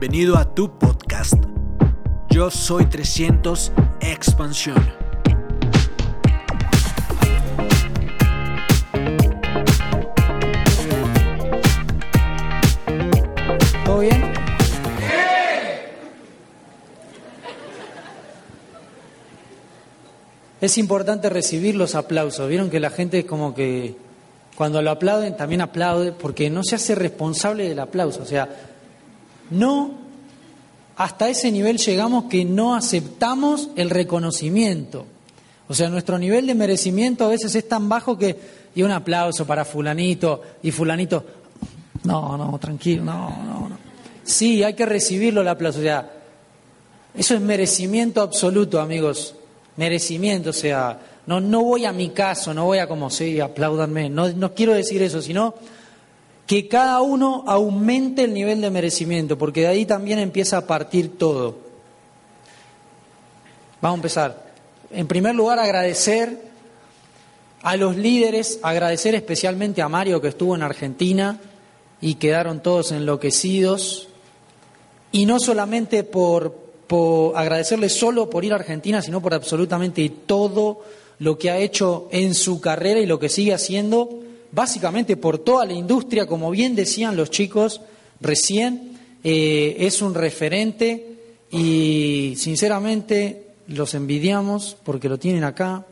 Bienvenido a tu podcast. Yo soy 300 Expansión. ¿Todo bien? Es importante recibir los aplausos. Vieron que la gente como que cuando lo aplauden también aplaude porque no se hace responsable del aplauso. O sea, no hasta ese nivel llegamos que no aceptamos el reconocimiento. O sea, nuestro nivel de merecimiento a veces es tan bajo que y un aplauso para fulanito y fulanito. No, no, tranquilo, no, no, no. Sí, hay que recibirlo el aplauso. O sea, eso es merecimiento absoluto, amigos. Merecimiento, o sea, no, no voy a mi caso, no voy a como, sí, apláudanme. No, no quiero decir eso, sino que cada uno aumente el nivel de merecimiento, porque de ahí también empieza a partir todo. Vamos a empezar. En primer lugar, agradecer a los líderes, agradecer especialmente a Mario que estuvo en Argentina y quedaron todos enloquecidos. Y no solamente por, por agradecerle solo por ir a Argentina, sino por absolutamente todo lo que ha hecho en su carrera y lo que sigue haciendo, básicamente por toda la industria, como bien decían los chicos recién, eh, es un referente y sinceramente los envidiamos porque lo tienen acá,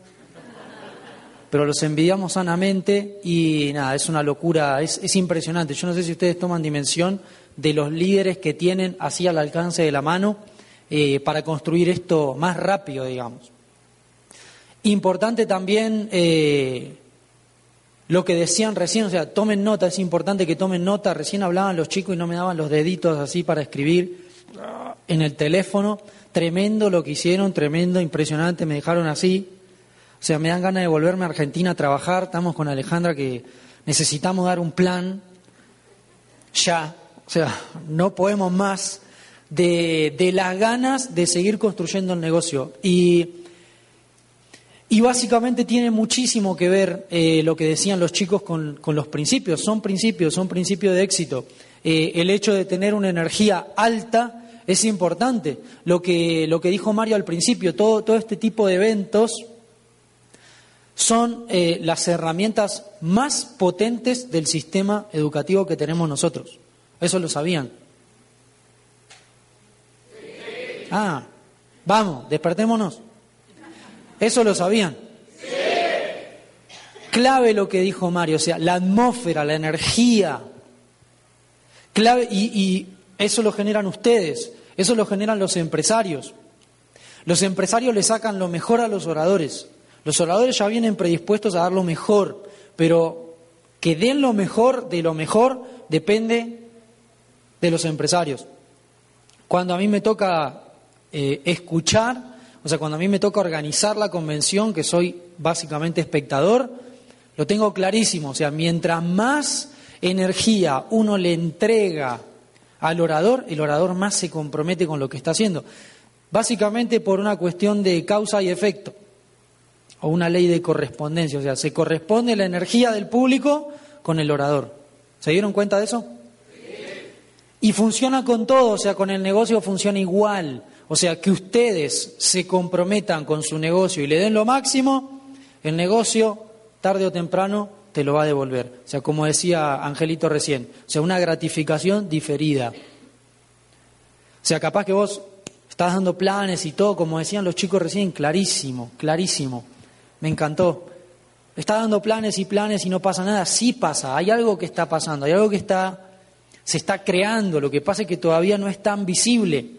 pero los envidiamos sanamente y nada, es una locura, es, es impresionante. Yo no sé si ustedes toman dimensión de los líderes que tienen así al alcance de la mano eh, para construir esto más rápido, digamos. Importante también eh, lo que decían recién, o sea, tomen nota, es importante que tomen nota. Recién hablaban los chicos y no me daban los deditos así para escribir en el teléfono. Tremendo lo que hicieron, tremendo, impresionante, me dejaron así. O sea, me dan ganas de volverme a Argentina a trabajar. Estamos con Alejandra que necesitamos dar un plan ya. O sea, no podemos más de, de las ganas de seguir construyendo el negocio. Y, y básicamente tiene muchísimo que ver eh, lo que decían los chicos con, con, los principios. Son principios, son principios de éxito. Eh, el hecho de tener una energía alta es importante. Lo que, lo que dijo Mario al principio, todo, todo este tipo de eventos son eh, las herramientas más potentes del sistema educativo que tenemos nosotros. Eso lo sabían. Ah, vamos, despertémonos. Eso lo sabían. Clave lo que dijo Mario, o sea, la atmósfera, la energía. Clave, y, eso lo generan ustedes. Eso lo generan los empresarios. Los empresarios le sacan lo mejor a los oradores. Los oradores ya vienen predispuestos a dar lo mejor, pero que den lo mejor de lo mejor depende de los empresarios. Cuando a mí me toca eh, escuchar, o sea, cuando a mí me toca organizar la convención, que soy básicamente espectador, lo tengo clarísimo. O sea, mientras más energía uno le entrega al orador, el orador más se compromete con lo que está haciendo. Básicamente por una cuestión de causa y efecto, o una ley de correspondencia, o sea, se corresponde la energía del público con el orador. ¿Se dieron cuenta de eso? Y funciona con todo, o sea, con el negocio funciona igual. O sea, que ustedes se comprometan con su negocio y le den lo máximo, el negocio, tarde o temprano, te lo va a devolver. O sea, como decía Angelito recién, o sea, una gratificación diferida. O sea, capaz que vos estás dando planes y todo, como decían los chicos recién, clarísimo, clarísimo. Me encantó. Está dando planes y planes y no pasa nada. Sí pasa, hay algo que está pasando, hay algo que está, se está creando. Lo que pasa es que todavía no es tan visible.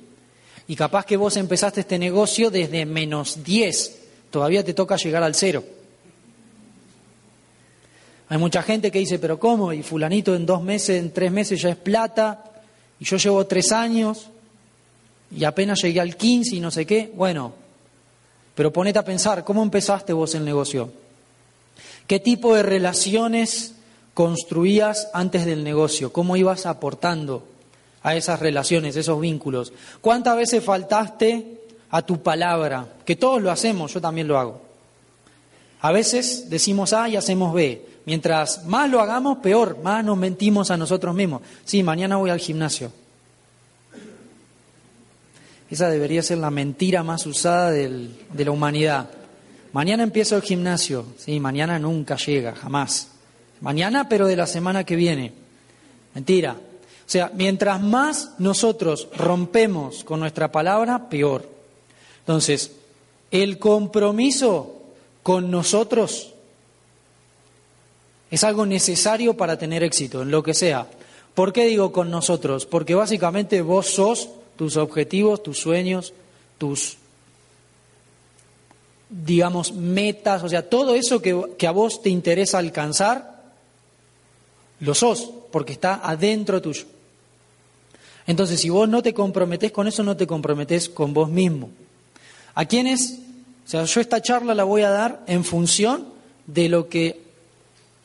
Y capaz que vos empezaste este negocio desde menos 10, todavía te toca llegar al cero. Hay mucha gente que dice, pero ¿cómo? Y fulanito en dos meses, en tres meses ya es plata, y yo llevo tres años, y apenas llegué al 15 y no sé qué. Bueno, pero ponete a pensar, ¿cómo empezaste vos el negocio? ¿Qué tipo de relaciones construías antes del negocio? ¿Cómo ibas aportando a esas relaciones, esos vínculos? ¿Cuántas veces faltaste a tu palabra? Que todos lo hacemos, yo también lo hago. A veces decimos A y hacemos B. Mientras más lo hagamos, peor, más nos mentimos a nosotros mismos. Sí, mañana voy al gimnasio. Esa debería ser la mentira más usada del- de la humanidad. Mañana empiezo el gimnasio. Sí, mañana nunca llega, jamás. Mañana, pero de la semana que viene. Mentira. O sea, mientras más nosotros rompemos con nuestra palabra, peor. Entonces, el compromiso con nosotros es algo necesario para tener éxito en lo que sea. ¿Por qué digo con nosotros? Porque básicamente vos sos tus objetivos, tus sueños, tus, digamos, metas, o sea, todo eso que, que a vos te interesa alcanzar, lo sos, porque está adentro tuyo. Entonces, si vos no te comprometés con eso, no te comprometés con vos mismo. ¿A quiénes? O sea, yo esta charla la voy a dar en función de lo que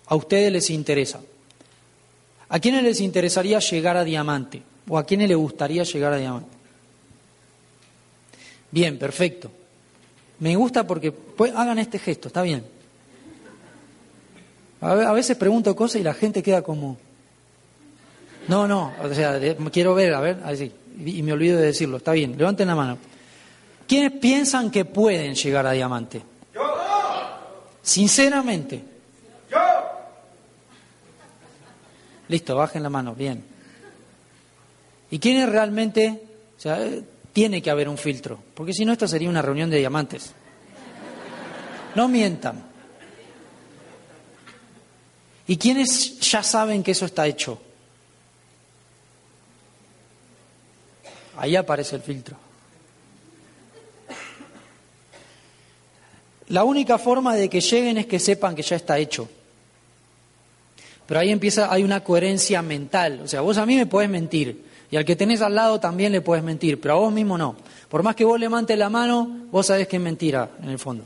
a ustedes les interesa. ¿A quiénes les interesaría llegar a diamante? ¿O a quiénes les gustaría llegar a diamante? Bien, perfecto. Me gusta porque pues, hagan este gesto, está bien. A ve- a veces pregunto cosas y la gente queda como... No, no, o sea, quiero ver, a ver, así, y, me olvido de decirlo, está bien, levanten la mano. ¿Quiénes piensan que pueden llegar a diamante? Sinceramente. Listo, bajen la mano, bien. ¿Y quiénes realmente, o sea, eh, tiene que haber un filtro? Porque si no, esta sería una reunión de diamantes. No mientan. ¿Y quiénes ya saben que eso está hecho? Ahí aparece el filtro. La única forma de que lleguen es que sepan que ya está hecho. Pero ahí empieza, hay una coherencia mental. O sea, vos a mí me podés mentir. Y al que tenés al lado también le puedes mentir. Pero a vos mismo no. Por más que vos levantes la mano, vos sabés que es mentira en el fondo.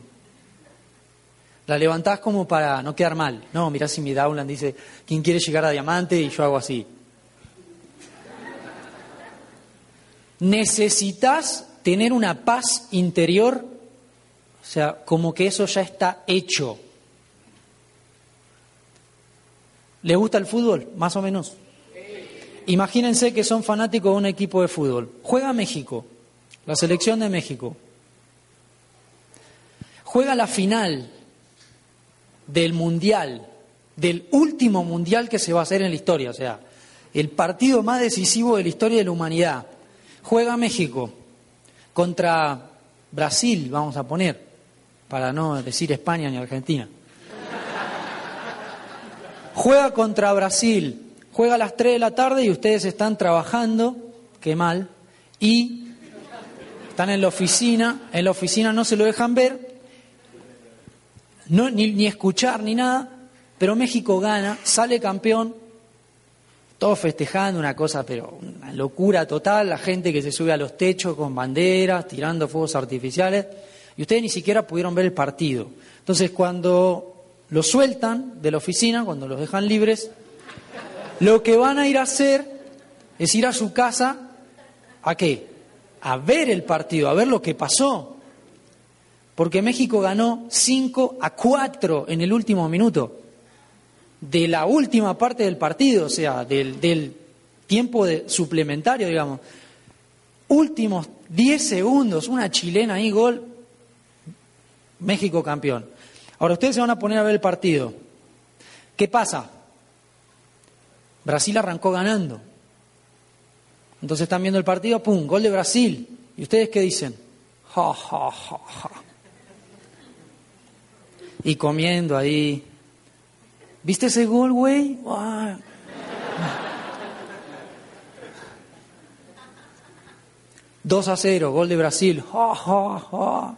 La levantás como para no quedar mal. No, mirá si mi downline dice, ¿quién quiere llegar a diamante? Y yo hago así. Necesitas tener una paz interior, o sea, como que eso ya está hecho. ¿Les gusta el fútbol? Más o menos. Imagínense que son fanáticos de un equipo de fútbol. Juega México, la selección de México. Juega la final del mundial, del último mundial que se va a hacer en la historia, o sea, el partido más decisivo de la historia de la humanidad. Juega México contra Brasil, vamos a poner, para no decir España ni Argentina. Juega contra Brasil, juega a las 3 de la tarde y ustedes están trabajando, qué mal, y están en la oficina, en la oficina no se lo dejan ver, no, ni, ni escuchar ni nada, pero México gana, sale campeón, todos festejando una cosa, pero una locura total, la gente que se sube a los techos con banderas, tirando fuegos artificiales, y ustedes ni siquiera pudieron ver el partido. Entonces, cuando los sueltan de la oficina, cuando los dejan libres, lo que van a ir a hacer es ir a su casa, ¿a qué? A ver el partido, a ver lo que pasó. Porque México ganó 5 a 4 en el último minuto de la última parte del partido, o sea, del, del tiempo de, suplementario, digamos. Últimos 10 segundos, una chilena ahí, gol, México campeón. Ahora ustedes se van a poner a ver el partido. ¿Qué pasa? Brasil arrancó ganando. Entonces están viendo el partido, ¡pum! Gol de Brasil. ¿Y ustedes qué dicen? Ja, ja, ja, ja. Y comiendo ahí. ¿Viste ese gol, güey? ¡Guau! 2 a 0, gol de Brasil. Ja, ja, ja.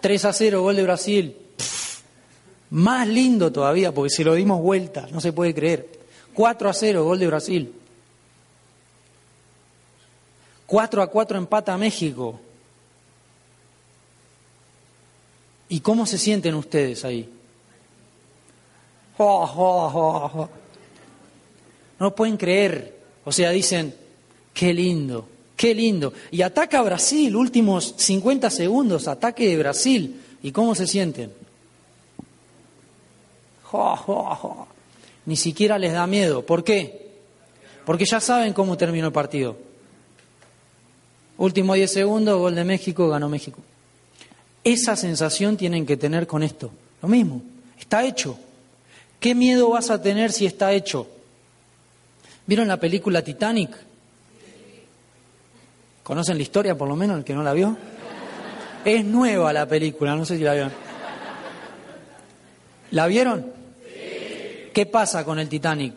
3 a 0, gol de Brasil. Pff, más lindo todavía, porque se lo dimos vuelta, no se puede creer. 4 a 0, gol de Brasil. 4 a 4 empata México. ¿Y cómo se sienten ustedes ahí? No pueden creer. O sea, dicen, qué lindo, qué lindo. Y ataca a Brasil, últimos 50 segundos, ataque de Brasil. ¿Y cómo se sienten? Ni siquiera les da miedo. ¿Por qué? Porque ya saben cómo terminó el partido. Último 10 segundos, gol de México, ganó México. Esa sensación tienen que tener con esto. Lo mismo, está hecho. ¿Qué miedo vas a tener si está hecho? ¿Vieron la película Titanic? ¿Conocen la historia por lo menos, el que no la vio? Es nueva la película, no sé si la vieron. ¿La vieron? ¿Qué pasa con el Titanic?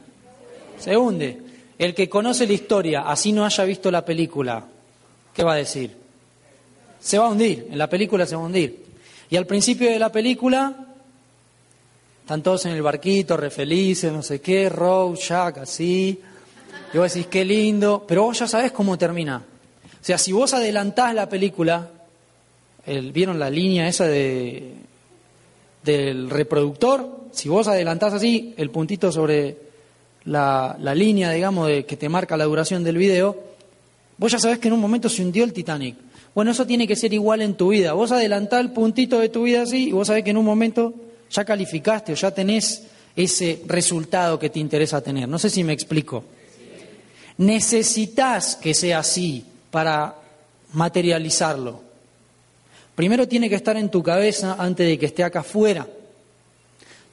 Se hunde. El que conoce la historia, así no haya visto la película, ¿qué va a decir? Se va a hundir, en la película se va a hundir. Y al principio de la película, están todos en el barquito, re felices, no sé qué, Rose, Jack, así. Y vos decís, qué lindo, pero vos ya sabés cómo termina. O sea, si vos adelantás la película, ¿vieron la línea esa de, del reproductor? Si vos adelantás así el puntito sobre la, la línea, digamos, de, que te marca la duración del video, vos ya sabés que en un momento se hundió el Titanic. Bueno, eso tiene que ser igual en tu vida. Vos adelantás el puntito de tu vida así y vos sabés que en un momento ya calificaste o ya tenés ese resultado que te interesa tener. No sé si me explico. Necesitas que sea así para materializarlo. Primero tiene que estar en tu cabeza antes de que esté acá afuera.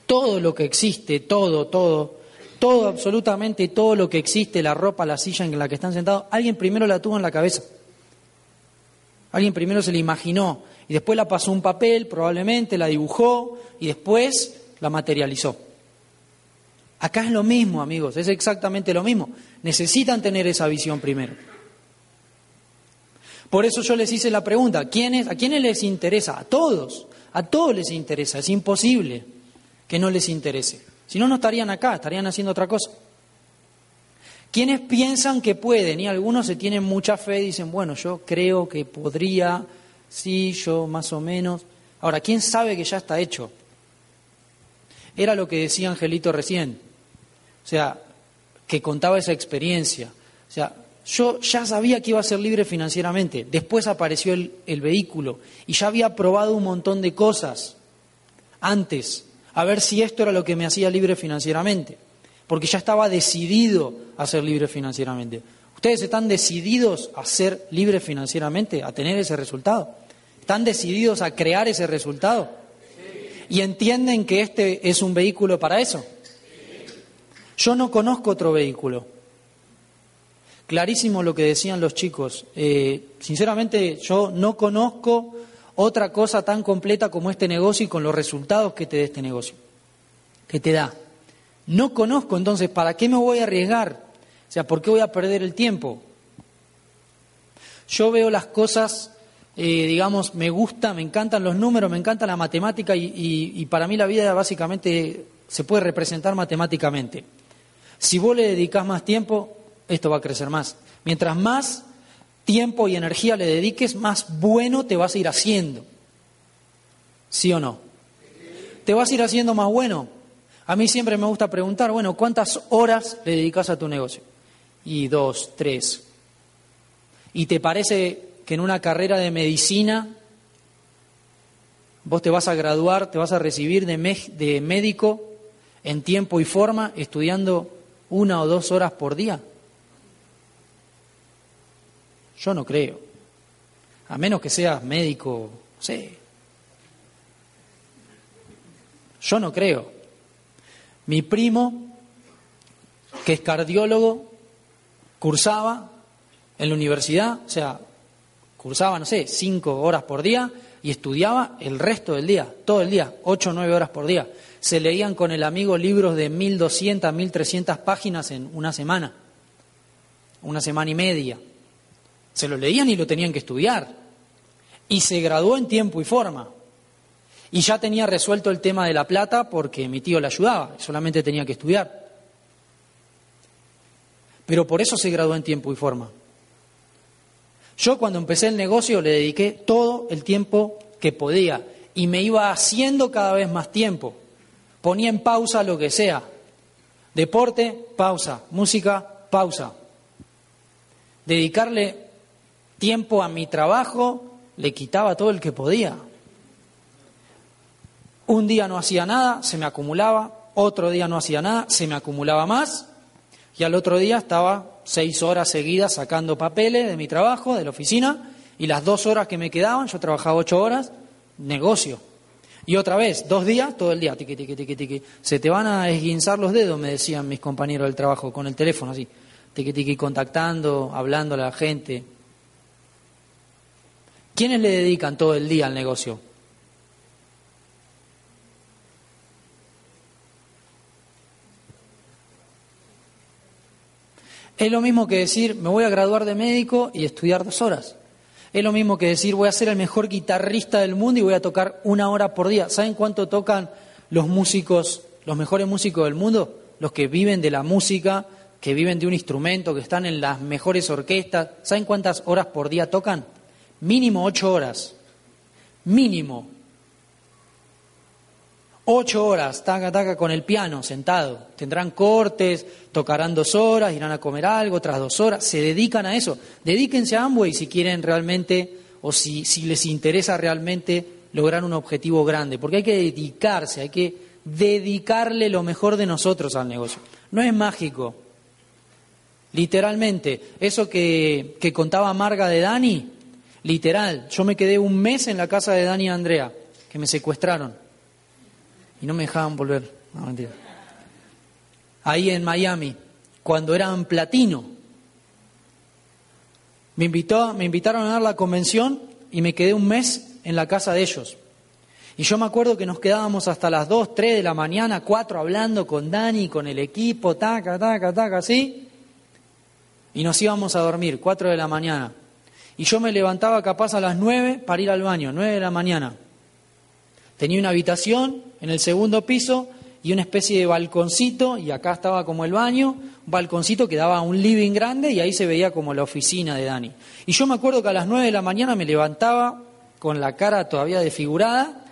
Todo lo que existe, todo, todo, todo, absolutamente todo lo que existe, la ropa, la silla en la que están sentados, alguien primero la tuvo en la cabeza. Alguien primero se la imaginó y después la pasó un papel, probablemente la dibujó y después la materializó. Acá es lo mismo, amigos, es exactamente lo mismo. Necesitan tener esa visión primero. Por eso yo les hice la pregunta, ¿a quiénes, ¿a quiénes les interesa? A todos, a todos les interesa, es imposible que no les interese. Si no, no estarían acá, estarían haciendo otra cosa. ¿Quiénes piensan que pueden? Y algunos se tienen mucha fe y dicen, bueno, yo creo que podría, sí, yo más o menos. Ahora, ¿quién sabe que ya está hecho? Era lo que decía Angelito recién. O sea, que contaba esa experiencia. O sea, yo ya sabía que iba a ser libre financieramente. Después apareció el, el, vehículo y ya había probado un montón de cosas antes, a ver si esto era lo que me hacía libre financieramente. Porque ya estaba decidido a ser libre financieramente. ¿Ustedes están decididos a ser libres financieramente, a tener ese resultado? ¿Están decididos a crear ese resultado? ¿Y entienden que este es un vehículo para eso? Yo no conozco otro vehículo. Clarísimo lo que decían los chicos. Eh, sinceramente, yo no conozco otra cosa tan completa como este negocio y con los resultados que te da este negocio, que te da. No conozco, entonces, ¿para qué me voy a arriesgar? O sea, ¿por qué voy a perder el tiempo? Yo veo las cosas, eh, digamos, me gusta, me encantan los números, me encanta la matemática y, y para mí la vida básicamente se puede representar matemáticamente. Si vos le dedicas más tiempo, esto va a crecer más. Mientras más tiempo y energía le dediques, más bueno te vas a ir haciendo. ¿Sí o no? Te vas a ir haciendo más bueno. A mí siempre me gusta preguntar, bueno, ¿cuántas horas le dedicas a tu negocio? Y dos, tres. ¿Y te parece que en una carrera de medicina vos te vas a graduar, te vas a recibir de, médico en tiempo y forma estudiando una o dos horas por día? Yo no creo. A menos que seas médico, sé. Yo no creo. Mi primo, que es cardiólogo, cursaba en la universidad, o sea, cursaba, no sé, cinco horas por día y estudiaba el resto del día, todo el día, ocho o nueve horas por día se leían con el amigo libros de 1.200, 1.300 páginas en una semana, una semana y media. Se lo leían y lo tenían que estudiar. Y se graduó en tiempo y forma. Y ya tenía resuelto el tema de la plata porque mi tío le ayudaba, solamente tenía que estudiar. Pero por eso se graduó en tiempo y forma. Yo cuando empecé el negocio le dediqué todo el tiempo que podía y me iba haciendo cada vez más tiempo. Ponía en pausa lo que sea. Deporte, pausa. Música, pausa. Dedicarle tiempo a mi trabajo le quitaba todo el que podía. Un día no hacía nada, se me acumulaba, otro día no hacía nada, se me acumulaba más, y al otro día estaba seis horas seguidas sacando papeles de mi trabajo, de la oficina, y las dos horas que me quedaban, yo trabajaba ocho horas, negocio. Y otra vez, dos días, todo el día, tiqui, tiqui, tiqui, tiqui. Se te van a esguinzar los dedos, me decían mis compañeros del trabajo, con el teléfono así, tiqui, tiqui, contactando, hablando a la gente. ¿Quiénes le dedican todo el día al negocio? Es lo mismo que decir, me voy a graduar de médico y estudiar dos horas. Es lo mismo que decir, voy a ser el mejor guitarrista del mundo y voy a tocar una hora por día. ¿Saben cuánto tocan los músicos, los mejores músicos del mundo? Los que viven de la música, que viven de un instrumento, que están en las mejores orquestas. ¿Saben cuántas horas por día tocan? Mínimo ocho horas. Mínimo. Ocho horas, taca, taca, con el piano, sentado. Tendrán cortes, tocarán dos horas, irán a comer algo, otras dos horas. Se dedican a eso. Dedíquense a Amway si quieren realmente, o si, les interesa realmente lograr un objetivo grande. Porque hay que dedicarse, hay que dedicarle lo mejor de nosotros al negocio. No es mágico. Literalmente, eso que, que contaba Marga de Dani, literal, yo me quedé un mes en la casa de Dani y Andrea, que me secuestraron y no me dejaban volver. No, mentira. Ahí en Miami, cuando eran platino, me, invitó, me invitaron a dar la convención y me quedé un mes en la casa de ellos. Y yo me acuerdo que nos quedábamos hasta las 2, 3 de la mañana, 4 hablando con Dani, con el equipo, taca, taca, taca, así. Y nos íbamos a dormir, 4 de la mañana. Y yo me levantaba capaz a las 9 para ir al baño, 9 de la mañana. Tenía una habitación en el segundo piso y una especie de balconcito, y acá estaba como el baño, un balconcito que daba a un living grande y ahí se veía como la oficina de Dani. Y yo me acuerdo que a las nueve de la mañana me levantaba con la cara todavía desfigurada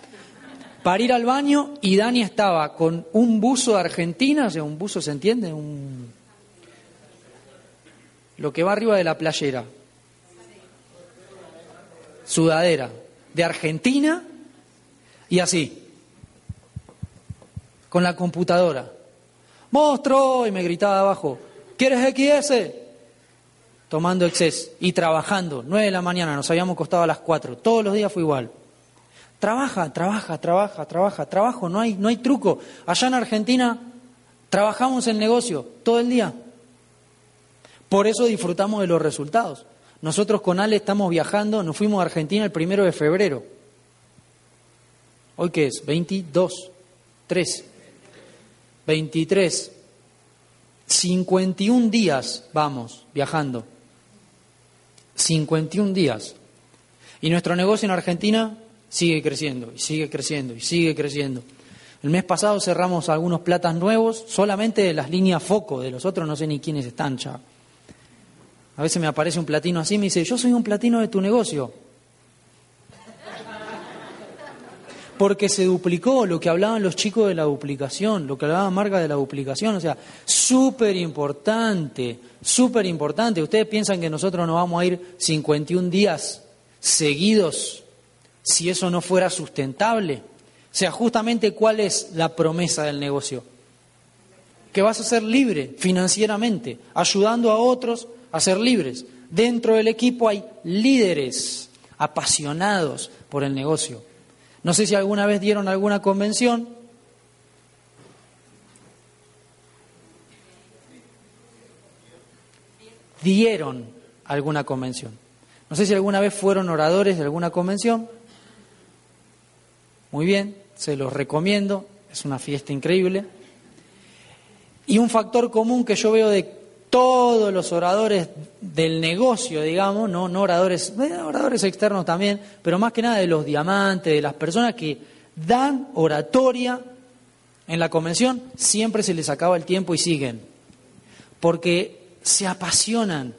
para ir al baño y Dani estaba con un buzo de Argentina, o sea, un buzo, ¿se entiende? Un... Lo que va arriba de la playera. Sudadera. De Argentina y así, con la computadora. ¡Monstruo! Y me gritaba abajo, ¿quieres XS? Tomando exceso y trabajando. Nueve de la mañana, nos habíamos costado a las cuatro. Todos los días fue igual. Trabaja, trabaja, trabaja, trabaja, trabajo, no hay, no hay truco. Allá en Argentina trabajamos el negocio todo el día. Por eso disfrutamos de los resultados. Nosotros con Ale estamos viajando, nos fuimos a Argentina el primero de febrero. ¿Hoy qué es? 22, 3, 23, 51 días vamos viajando. 51 días. Y nuestro negocio en Argentina sigue creciendo, y sigue creciendo, y sigue creciendo. El mes pasado cerramos algunos platas nuevos, solamente de las líneas foco, de los otros no sé ni quiénes están ya. A veces me aparece un platino así y me dice, yo soy un platino de tu negocio. Porque se duplicó lo que hablaban los chicos de la duplicación, lo que hablaba Marga de la duplicación, o sea, súper importante, súper importante. Ustedes piensan que nosotros nos vamos a ir 51 días seguidos si eso no fuera sustentable. O sea, justamente cuál es la promesa del negocio. Que vas a ser libre financieramente, ayudando a otros a ser libres. Dentro del equipo hay líderes apasionados por el negocio. No sé si alguna vez dieron alguna convención. Dieron alguna convención. No sé si alguna vez fueron oradores de alguna convención. Muy bien, se los recomiendo. Es una fiesta increíble. Y un factor común que yo veo de todos los oradores del negocio, digamos, no, no oradores, eh, oradores externos también, pero más que nada de los diamantes, de las personas que dan oratoria en la convención, siempre se les acaba el tiempo y siguen, porque se apasionan,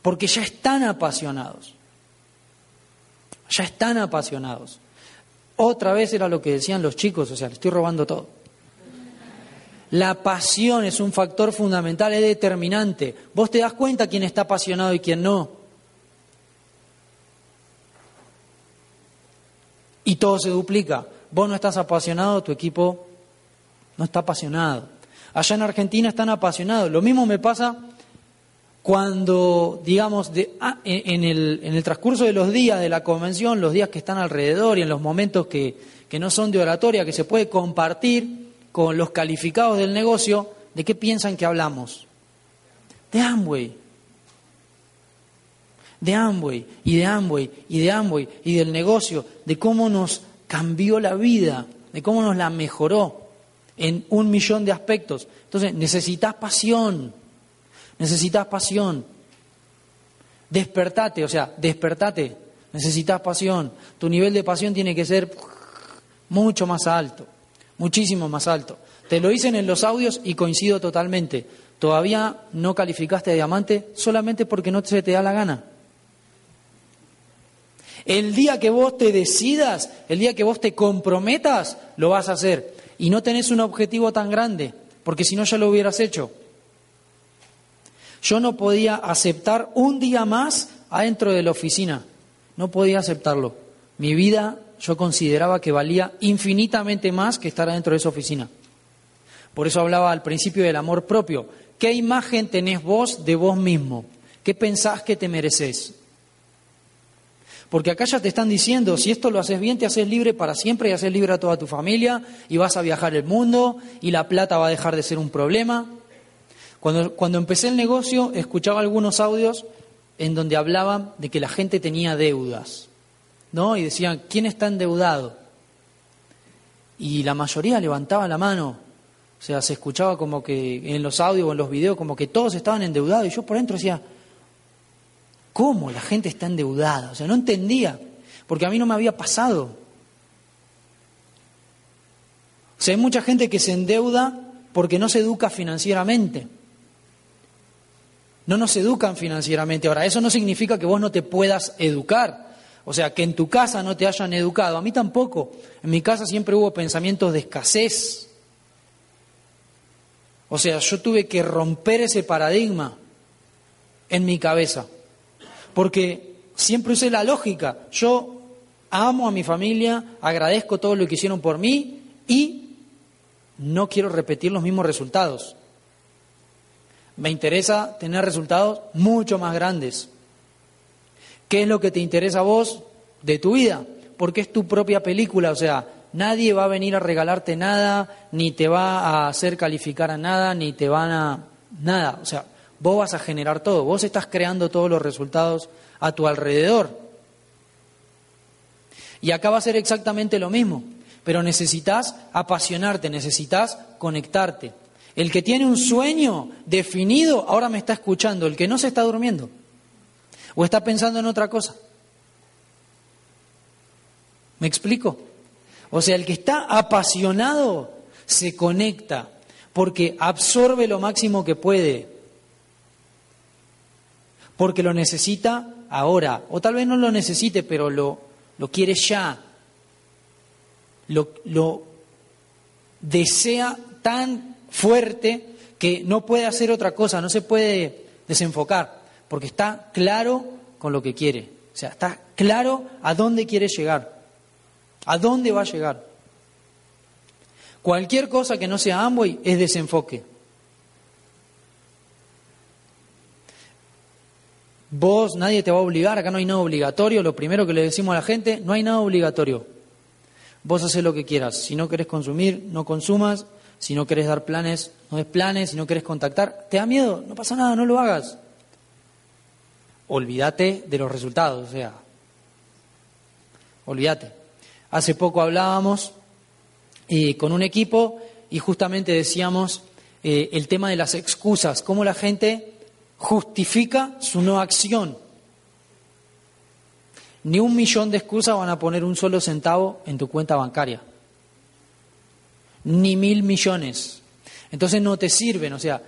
porque ya están apasionados, ya están apasionados. Otra vez era lo que decían los chicos, o sea, le estoy robando todo. La pasión es un factor fundamental, es determinante. Vos te das cuenta quién está apasionado y quién no. Y todo se duplica. Vos no estás apasionado, tu equipo no está apasionado. Allá en Argentina están apasionados. Lo mismo me pasa cuando, digamos, de, ah, en, el, en, el, transcurso de los días de la convención, los días que están alrededor y en los momentos que, que no son de oratoria, que se puede compartir con los calificados del negocio, ¿de qué piensan que hablamos? De Amway. De Amway y de Amway y de Amway y del negocio, de cómo nos cambió la vida, de cómo nos la mejoró en un millón de aspectos. Entonces, necesitas pasión necesitas pasión. Despertate, o sea, despertate, necesitas pasión. Tu nivel de pasión tiene que ser mucho más alto, muchísimo más alto. Te lo dicen en los audios y coincido totalmente. Todavía no calificaste a diamante solamente porque no se te da la gana. El día que vos te decidas, el día que vos te comprometas, lo vas a hacer. Y no tenés un objetivo tan grande, porque si no ya lo hubieras hecho. Yo no podía aceptar un día más adentro de la oficina. No podía aceptarlo. Mi vida yo consideraba que valía infinitamente más que estar adentro de esa oficina. Por eso hablaba al principio del amor propio. ¿Qué imagen tenés vos de vos mismo? ¿Qué pensás que te mereces? Porque acá ya te están diciendo, si esto lo haces bien, te haces libre para siempre y haces libre a toda tu familia y vas a viajar el mundo y la plata va a dejar de ser un problema. Cuando, cuando empecé el negocio, escuchaba algunos audios en donde hablaban de que la gente tenía deudas, ¿no? Y decían, ¿quién está endeudado? Y la mayoría levantaba la mano. O sea, se escuchaba como que en los audios o en los videos, como que todos estaban endeudados. Y yo por dentro decía, ¿cómo la gente está endeudada? O sea, no entendía, porque a mí no me había pasado. O sea, hay mucha gente que se endeuda porque no se educa financieramente. No nos educan financieramente. Ahora, eso no significa que vos no te puedas educar. O sea, que en tu casa no te hayan educado. A mí tampoco. En mi casa siempre hubo pensamientos de escasez. O sea, yo tuve que romper ese paradigma en mi cabeza. Porque siempre usé la lógica. Yo amo a mi familia, agradezco todo lo que hicieron por mí y no quiero repetir los mismos resultados. Me interesa tener resultados mucho más grandes. ¿Qué es lo que te interesa a vos de tu vida? Porque es tu propia película, o sea, nadie va a venir a regalarte nada, ni te va a hacer calificar a nada, ni te van a... nada, o sea, vos vas a generar todo, vos estás creando todos los resultados a tu alrededor. Y acá va a ser exactamente lo mismo, pero necesitas apasionarte, necesitas conectarte. El que tiene un sueño definido ahora me está escuchando, el que no se está durmiendo o está pensando en otra cosa. ¿Me explico? O sea, el que está apasionado se conecta porque absorbe lo máximo que puede, porque lo necesita ahora, o tal vez no lo necesite, pero lo, lo quiere ya, lo, lo desea tan fuerte que no puede hacer otra cosa, no se puede desenfocar, porque está claro con lo que quiere. O sea, está claro a dónde quiere llegar, a dónde va a llegar. Cualquier cosa que no sea Amway es desenfoque. Vos, nadie te va a obligar, acá no hay nada obligatorio, lo primero que le decimos a la gente, no hay nada obligatorio. Vos haces lo que quieras, si no querés consumir, no consumas, si no querés dar planes, no des planes, si no querés contactar, ¿te da miedo? No pasa nada, no lo hagas. Olvídate de los resultados, o sea, olvídate. Hace poco hablábamos eh, con un equipo y justamente decíamos eh, el tema de las excusas, cómo la gente justifica su no acción. Ni un millón de excusas van a poner un solo centavo en tu cuenta bancaria ni mil millones. Entonces no te sirven, o sea,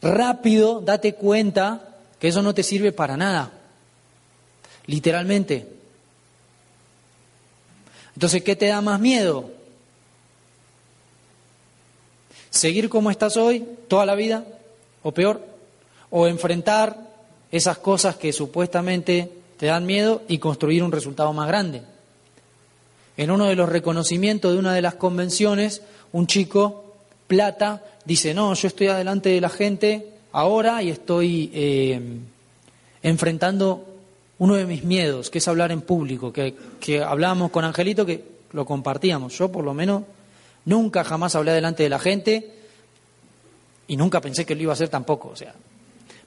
rápido date cuenta que eso no te sirve para nada, literalmente. Entonces, ¿qué te da más miedo? ¿Seguir como estás hoy toda la vida? ¿O peor? ¿O enfrentar esas cosas que supuestamente te dan miedo y construir un resultado más grande? En uno de los reconocimientos de una de las convenciones, un chico, plata, dice, no, yo estoy adelante de la gente ahora y estoy eh, enfrentando uno de mis miedos, que es hablar en público, que, que hablábamos con Angelito, que lo compartíamos. Yo por lo menos nunca jamás hablé delante de la gente y nunca pensé que lo iba a hacer tampoco, o sea.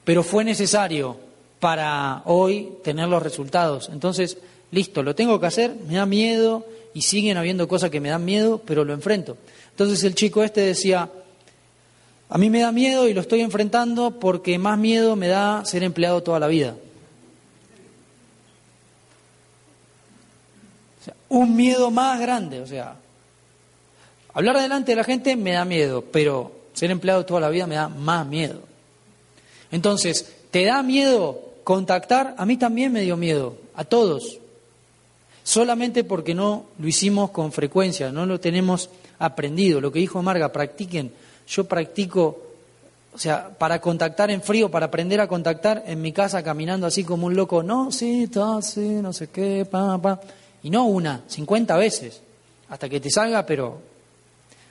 Pero fue necesario para hoy tener los resultados. Entonces, listo, lo tengo que hacer, me da miedo y siguen habiendo cosas que me dan miedo, pero lo enfrento. Entonces el chico este decía, a mí me da miedo y lo estoy enfrentando porque más miedo me da ser empleado toda la vida. Un miedo más grande, o sea, hablar delante de la gente me da miedo, pero ser empleado toda la vida me da más miedo. Entonces, ¿te da miedo contactar? A mí también me dio miedo, a todos. Solamente porque no lo hicimos con frecuencia, no lo tenemos aprendido. Lo que dijo Marga, practiquen. Yo practico, o sea, para contactar en frío, para aprender a contactar en mi casa caminando así como un loco. No, sí, está, sí, no sé qué, pa, pa. Y no una, 50 veces, hasta que te salga, pero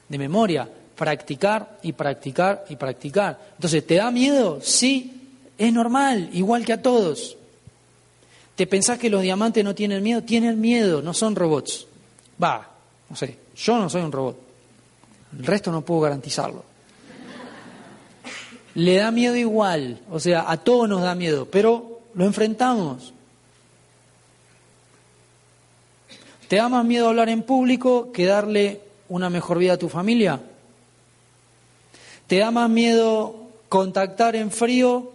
de memoria practicar y practicar y practicar. Entonces, ¿te da miedo? Sí, es normal, igual que a todos. ¿Te pensás que los diamantes no tienen miedo? Tienen miedo, no son robots. Va, no sé, yo no soy un robot. El resto no puedo garantizarlo. Le da miedo igual, o sea, a todos nos da miedo, pero lo enfrentamos. ¿Te da más miedo hablar en público que darle una mejor vida a tu familia? ¿Te da más miedo contactar en frío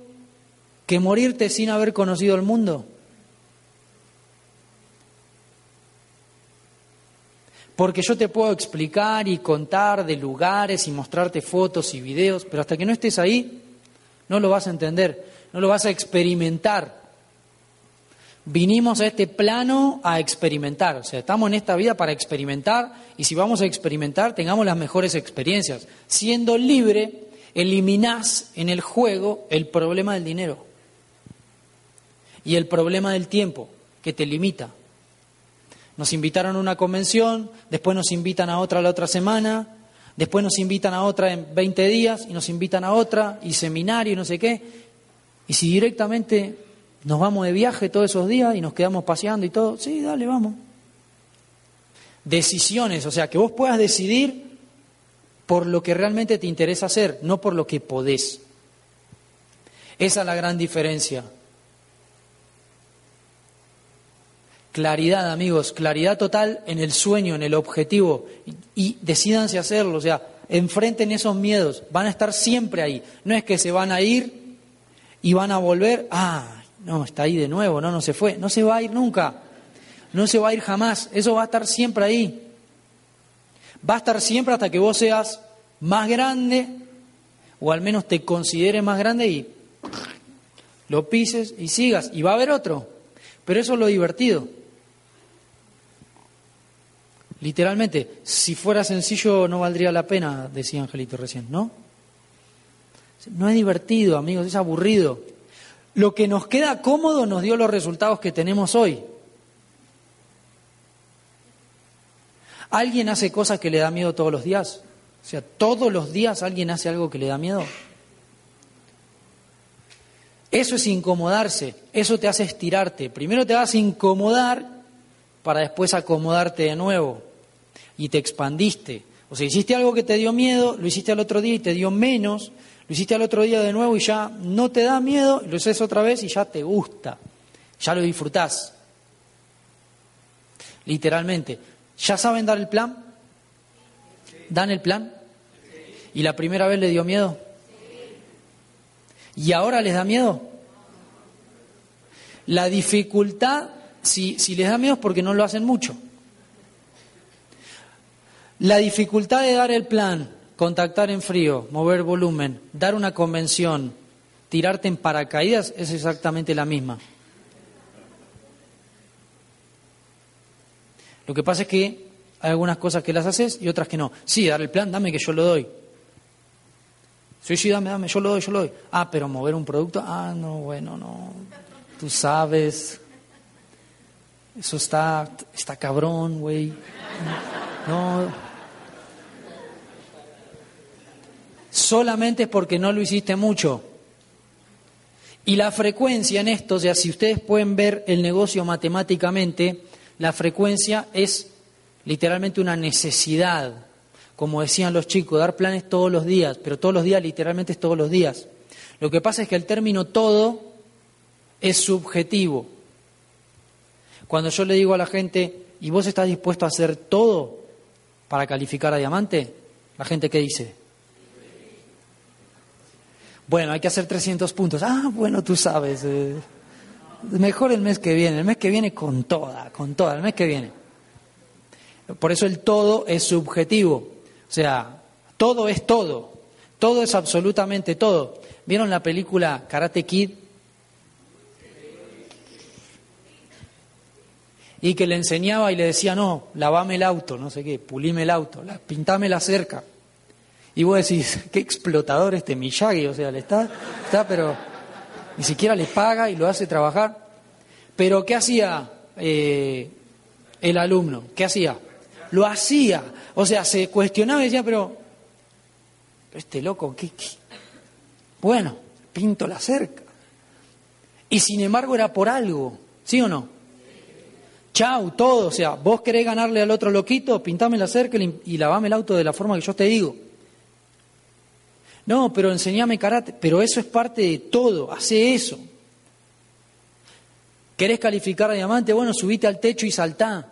que morirte sin haber conocido el mundo? Porque yo te puedo explicar y contar de lugares y mostrarte fotos y videos, pero hasta que no estés ahí, no lo vas a entender, no lo vas a experimentar. Vinimos a este plano a experimentar, o sea, estamos en esta vida para experimentar y si vamos a experimentar, tengamos las mejores experiencias. Siendo libre, eliminás en el juego el problema del dinero y el problema del tiempo que te limita. Nos invitaron a una convención, después nos invitan a otra la otra semana, después nos invitan a otra en 20 días y nos invitan a otra y seminario y no sé qué. Y si directamente nos vamos de viaje todos esos días y nos quedamos paseando y todo, sí, dale, vamos. Decisiones, o sea, que vos puedas decidir por lo que realmente te interesa hacer, no por lo que podés. Esa es la gran diferencia. Claridad, amigos, claridad total en el sueño, en el objetivo, y, decidanse hacerlo, o sea, enfrenten esos miedos, van a estar siempre ahí, no es que se van a ir y van a volver, ah, no, está ahí de nuevo, no, no se fue, no se va a ir nunca, no se va a ir jamás, eso va a estar siempre ahí, va a estar siempre hasta que vos seas más grande, o al menos te consideres más grande y lo pises y sigas, y va a haber otro, pero eso es lo divertido. Literalmente, si fuera sencillo no valdría la pena, decía Angelito recién, ¿no? No es divertido, amigos, es aburrido. Lo que nos queda cómodo nos dio los resultados que tenemos hoy. ¿Alguien hace cosas que le da miedo todos los días? O sea, todos los días alguien hace algo que le da miedo. Eso es incomodarse, eso te hace estirarte. Primero te vas a incomodar para después acomodarte de nuevo y te expandiste. O sea, hiciste algo que te dio miedo, lo hiciste al otro día y te dio menos, lo hiciste al otro día de nuevo y ya no te da miedo, lo haces otra vez y ya te gusta, ya lo disfrutás. Literalmente. ¿Ya saben dar el plan? ¿Dan el plan? ¿Y la primera vez le dio miedo? ¿Y ahora les da miedo? La dificultad, si, si les da miedo es porque no lo hacen mucho. La dificultad de dar el plan, contactar en frío, mover volumen, dar una convención, tirarte en paracaídas es exactamente la misma. Lo que pasa es que hay algunas cosas que las haces y otras que no. Sí, dar el plan, dame que yo lo doy. Sí, sí, dame, dame, yo lo doy, yo lo doy. Ah, pero mover un producto, ah, no, bueno, no. Tú sabes. Eso está, está cabrón, güey. No. Solamente es porque no lo hiciste mucho. Y la frecuencia en esto, o sea, si ustedes pueden ver el negocio matemáticamente, la frecuencia es literalmente una necesidad, como decían los chicos, dar planes todos los días, pero todos los días literalmente es todos los días. Lo que pasa es que el término todo es subjetivo. Cuando yo le digo a la gente, ¿y vos estás dispuesto a hacer todo para calificar a diamante? La gente qué dice? Bueno, hay que hacer 300 puntos. Ah, bueno, tú sabes. Eh, mejor el mes que viene. El mes que viene con toda, con toda, el mes que viene. Por eso el todo es subjetivo. O sea, todo es todo. Todo es absolutamente todo. ¿Vieron la película Karate Kid? Y que le enseñaba y le decía, no, lavame el auto, no sé qué, pulime el auto, pintame la cerca. Y vos decís, qué explotador este Miyagi, o sea, le está, está, pero ni siquiera le paga y lo hace trabajar. Pero ¿qué hacía eh, el alumno? ¿Qué hacía? Lo hacía. O sea, se cuestionaba y decía, pero, este loco, ¿qué? Bueno, pinto la cerca. Y sin embargo era por algo, ¿sí o no? Chau, todo. O sea, vos querés ganarle al otro loquito, pintame la cerca y lavame el auto de la forma que yo te digo. No, pero enseñame karate. Pero eso es parte de todo. Hace eso. ¿Querés calificar a diamante? Bueno, subite al techo y saltá.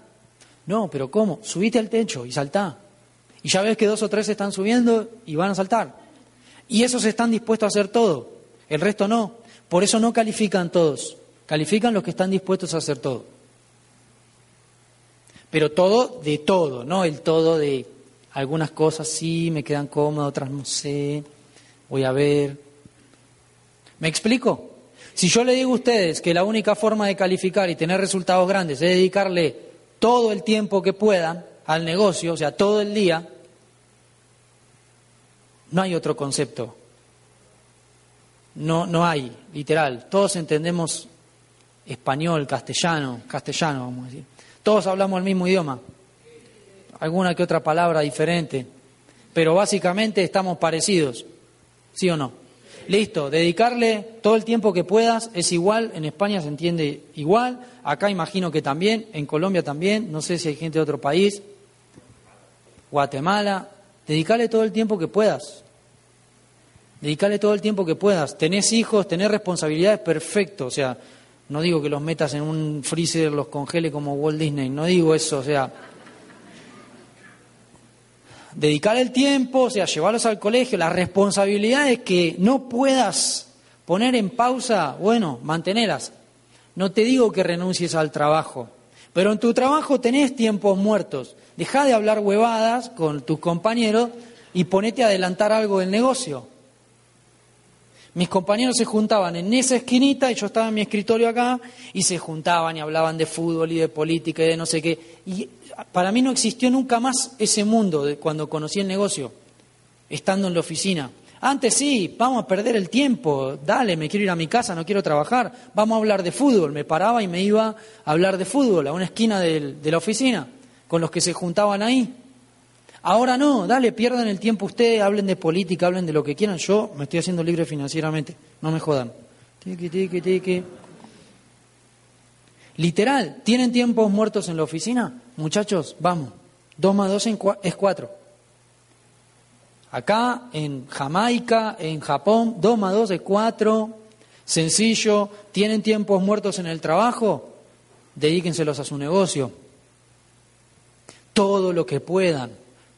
No, pero ¿cómo? Subite al techo y saltá. Y ya ves que dos o tres están subiendo y van a saltar. Y esos están dispuestos a hacer todo. El resto no. Por eso no califican todos. Califican los que están dispuestos a hacer todo. Pero todo de todo, no el todo de algunas cosas sí me quedan cómodas, otras no sé voy a ver. ¿Me explico? Si yo le digo a ustedes que la única forma de calificar y tener resultados grandes es dedicarle todo el tiempo que puedan al negocio, o sea, todo el día, no hay otro concepto. No, no hay, literal. Todos entendemos español, castellano, castellano, vamos a decir. Todos hablamos el mismo idioma. Alguna que otra palabra diferente. Pero básicamente estamos parecidos. ¿Sí o no? Listo, dedicarle todo el tiempo que puedas es igual, en España se entiende igual, acá imagino que también, en Colombia también, no sé si hay gente de otro país, Guatemala, dedicarle todo el tiempo que puedas. Dedicarle todo el tiempo que puedas. Tenés hijos, tenés responsabilidades, perfecto. O sea, no digo que los metas en un freezer, los congele como Walt Disney, no digo eso, o sea, dedicar el tiempo, o sea, llevarlos al colegio, las responsabilidades que no puedas poner en pausa, bueno, mantenerlas. No te digo que renuncies al trabajo, pero en tu trabajo tenés tiempos muertos. Deja de hablar huevadas con tus compañeros y ponete a adelantar algo del negocio. Mis compañeros se juntaban en esa esquinita y yo estaba en mi escritorio acá y se juntaban y hablaban de fútbol y de política y de no sé qué. Y para mí no existió nunca más ese mundo de cuando conocí el negocio, estando en la oficina. Antes sí, vamos a perder el tiempo, dale, me quiero ir a mi casa, no quiero trabajar, vamos a hablar de fútbol. Me paraba y me iba a hablar de fútbol a una esquina de, la oficina, con los que se juntaban ahí. Ahora no, dale, pierdan el tiempo ustedes, hablen de política, hablen de lo que quieran. Yo me estoy haciendo libre financieramente, no me jodan. Tiki, tiki, tiki. Literal, ¿tienen tiempos muertos en la oficina? Muchachos, vamos, dos más dos es cuatro. Acá, en Jamaica, en Japón, dos más dos es cuatro. Sencillo, ¿tienen tiempos muertos en el trabajo? Dedíquenselos a su negocio. Todo lo que puedan,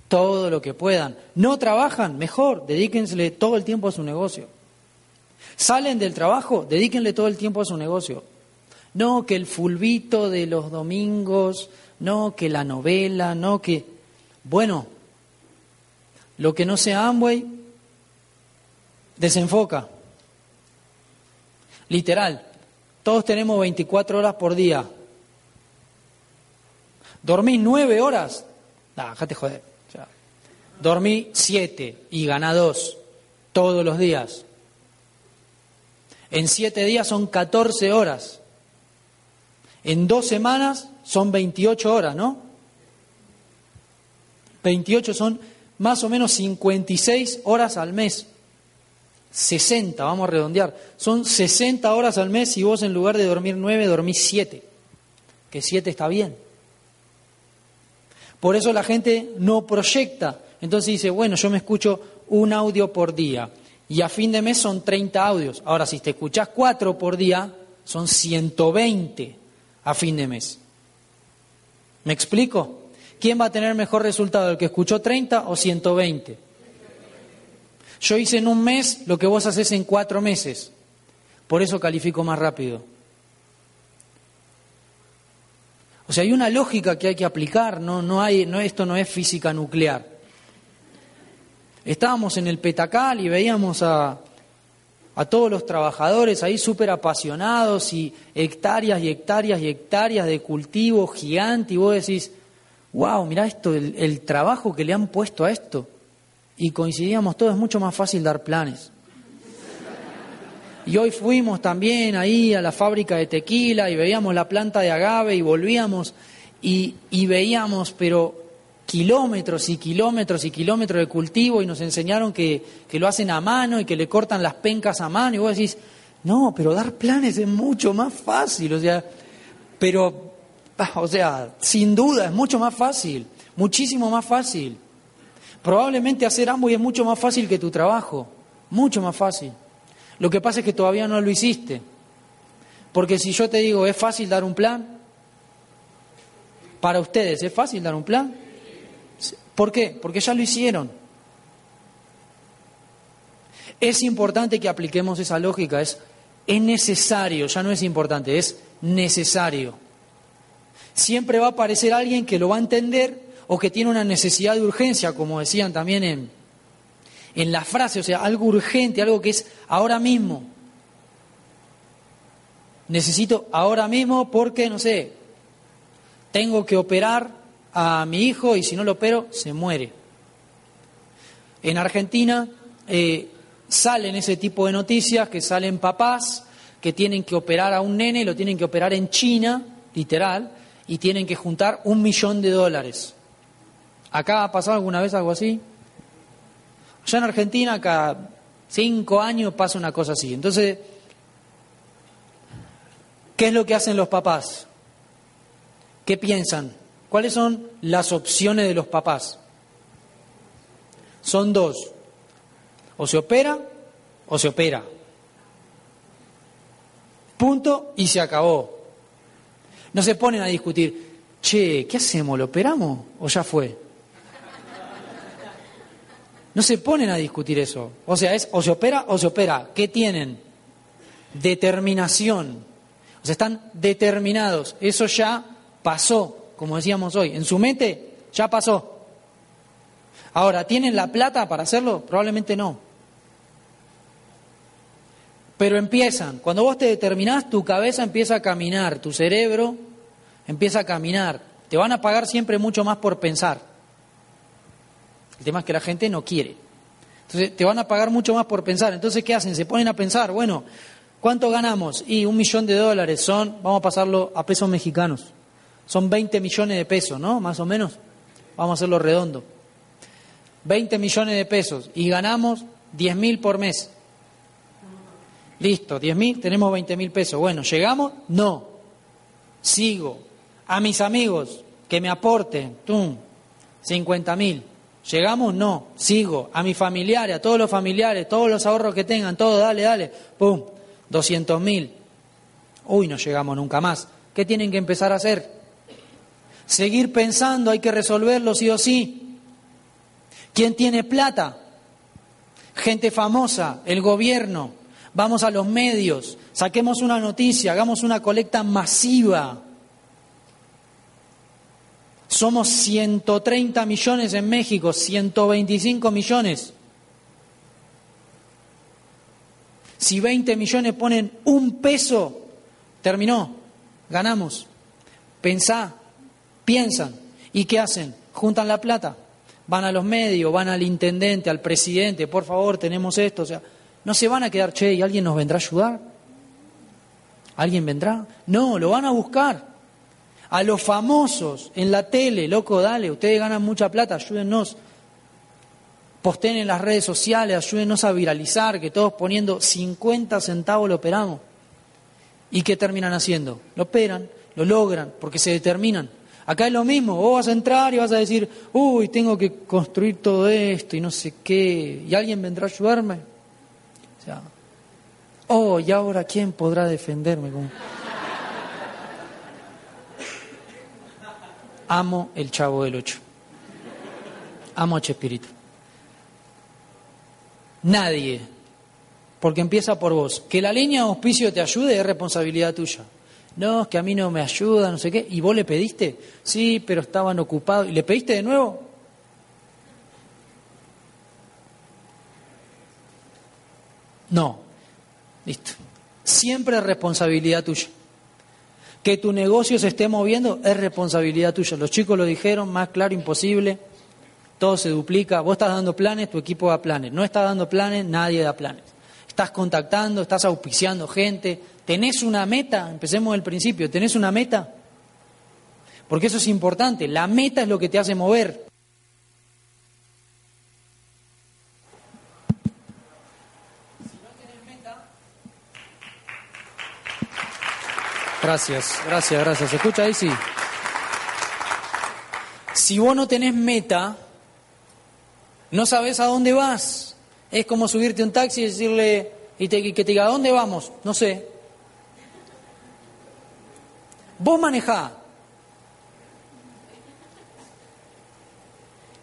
todo lo que puedan. ¿No trabajan? Mejor, dedíquensele todo el tiempo a su negocio. ¿Salen del trabajo? Dedíquenle todo el tiempo a su negocio. No que el fulbito de los domingos, no que la novela, no que... Bueno, lo que no sea Amway, desenfoca. Literal, todos tenemos 24 horas por día. ¿Dormís nueve horas? Nah, déjate joder. dormí siete y ganá dos todos los días. En siete días son 14 horas. En dos semanas son 28 horas, ¿no? 28 son más o menos 56 horas al mes. 60, vamos a redondear. Son 60 horas al mes y vos en lugar de dormir 9 dormís 7. Que 7 está bien. Por eso la gente no proyecta. Entonces dice, bueno, yo me escucho un audio por día. Y a fin de mes son 30 audios. Ahora, si te escuchás 4 por día, son 120 a fin de mes. ¿Me explico? ¿Quién va a tener mejor resultado, el que escuchó 30 o 120? Yo hice en un mes lo que vos haces en cuatro meses. Por eso califico más rápido. O sea, hay una lógica que hay que aplicar, no, no hay, no, esto no es física nuclear. Estábamos en el Petacal y veíamos a, a todos los trabajadores ahí súper apasionados y hectáreas y hectáreas y hectáreas de cultivo gigante y vos decís, wow, mira esto, el, el trabajo que le han puesto a esto y coincidíamos todos, es mucho más fácil dar planes. Y hoy fuimos también ahí a la fábrica de tequila y veíamos la planta de agave y volvíamos y, y veíamos, pero kilómetros y kilómetros y kilómetros de cultivo y nos enseñaron que, que, lo hacen a mano y que le cortan las pencas a mano y vos decís, no, pero dar planes es mucho más fácil, o sea, pero, o sea, sin duda es mucho más fácil, muchísimo más fácil. Probablemente hacer ambos es mucho más fácil que tu trabajo, mucho más fácil. Lo que pasa es que todavía no lo hiciste. Porque si yo te digo, ¿es fácil dar un plan? Para ustedes, ¿es fácil dar un plan? ¿Por qué? Porque ya lo hicieron. Es importante que apliquemos esa lógica, es, es necesario, ya no es importante, es necesario. Siempre va a aparecer alguien que lo va a entender o que tiene una necesidad de urgencia, como decían también en, en la frase, o sea, algo urgente, algo que es ahora mismo. Necesito ahora mismo porque, no sé, tengo que operar a mi hijo y si no lo opero, se muere. En Argentina eh, salen ese tipo de noticias, que salen papás que tienen que operar a un nene, lo tienen que operar en China, literal, y tienen que juntar un millón de dólares. ¿Acá ha pasado alguna vez algo así? Ya en Argentina cada cinco años pasa una cosa así. Entonces, ¿qué es lo que hacen los papás? ¿Qué piensan? ¿Cuáles son las opciones de los papás? Son dos. O se opera o se opera. Punto y se acabó. No se ponen a discutir, che, ¿qué hacemos? ¿Lo operamos o ya fue? No se ponen a discutir eso. O sea, es o se opera o se opera. ¿Qué tienen? Determinación. O sea, están determinados. Eso ya pasó, como decíamos hoy. En su mente ya pasó. Ahora, ¿tienen la plata para hacerlo? Probablemente no. Pero empiezan. Cuando vos te determinás, tu cabeza empieza a caminar, tu cerebro empieza a caminar. Te van a pagar siempre mucho más por pensar. El tema es que la gente no quiere. Entonces te van a pagar mucho más por pensar. Entonces, ¿qué hacen? Se ponen a pensar, bueno, ¿cuánto ganamos? Y un millón de dólares son, vamos a pasarlo a pesos mexicanos. Son 20 millones de pesos, ¿no? Más o menos. Vamos a hacerlo redondo. 20 millones de pesos y ganamos 10 mil por mes. Listo, 10 mil, tenemos 20 mil pesos. Bueno, ¿llegamos? No. Sigo. A mis amigos que me aporten, ¡tum! 50 mil. ¿Llegamos? No. Sigo. A mis familiares, a todos los familiares, todos los ahorros que tengan, todo, dale, dale. ¡Pum! 200 mil. Uy, no llegamos nunca más. ¿Qué tienen que empezar a hacer? Seguir pensando, hay que resolverlo sí o sí. ¿Quién tiene plata? Gente famosa, el gobierno. Vamos a los medios, saquemos una noticia, hagamos una colecta masiva somos 130 millones en México, 125 millones. Si 20 millones ponen un peso, terminó, ganamos. Pensá, piensan. ¿Y qué hacen? Juntan la plata. Van a los medios, van al intendente, al presidente, por favor, tenemos esto. O sea, no se van a quedar, che, ¿y alguien nos vendrá a ayudar? ¿Alguien vendrá? No, lo van a buscar a los famosos en la tele, loco, dale, ustedes ganan mucha plata, ayúdennos. Posteen en las redes sociales, ayúdenos a viralizar, que todos poniendo 50 centavos lo operamos. ¿Y qué terminan haciendo? Lo operan, lo logran, porque se determinan. Acá es lo mismo, vos vas a entrar y vas a decir, uy, tengo que construir todo esto y no sé qué, y alguien vendrá a ayudarme. O sea, oh, y ahora quién podrá defenderme. Amo el chavo del ocho. Amo a Chespirito. Nadie, porque empieza por vos. Que la línea de auspicio te ayude es responsabilidad tuya. No, es que a mí no me ayuda, no sé qué. ¿Y vos le pediste? Sí, pero estaban ocupados. ¿Y le pediste de nuevo? No. Listo. Siempre es responsabilidad tuya. Que tu negocio se esté moviendo es responsabilidad tuya. Los chicos lo dijeron, más claro imposible. Todo se duplica. Vos estás dando planes, tu equipo da planes. No estás dando planes, nadie da planes. Estás contactando, estás auspiciando gente. ¿Tenés una meta? Empecemos del principio. ¿Tenés una meta? Porque eso es importante. La meta es lo que te hace mover. Gracias, gracias, gracias. ¿Se escucha ahí? Sí. Si vos no tenés meta, no sabes a dónde vas. Es como subirte un taxi y decirle, y que te diga, ¿a dónde vamos? No sé. Vos manejá.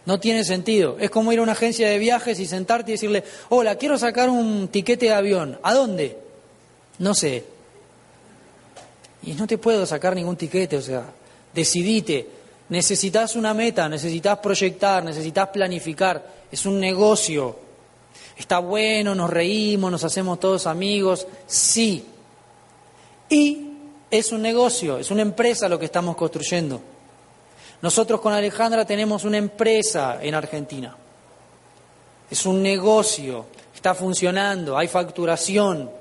No tiene sentido. Es como ir a una agencia de viajes y sentarte y decirle, hola, quiero sacar un tiquete de avión. ¿A dónde? No sé. Y no te puedo sacar ningún tiquete, o sea, decidite. Necesitas una meta, necesitas proyectar, necesitas planificar. Es un negocio. Está bueno, nos reímos, nos hacemos todos amigos. Sí. Y es un negocio, es una empresa lo que estamos construyendo. Nosotros con Alejandra tenemos una empresa en Argentina. Es un negocio, está funcionando, hay facturación,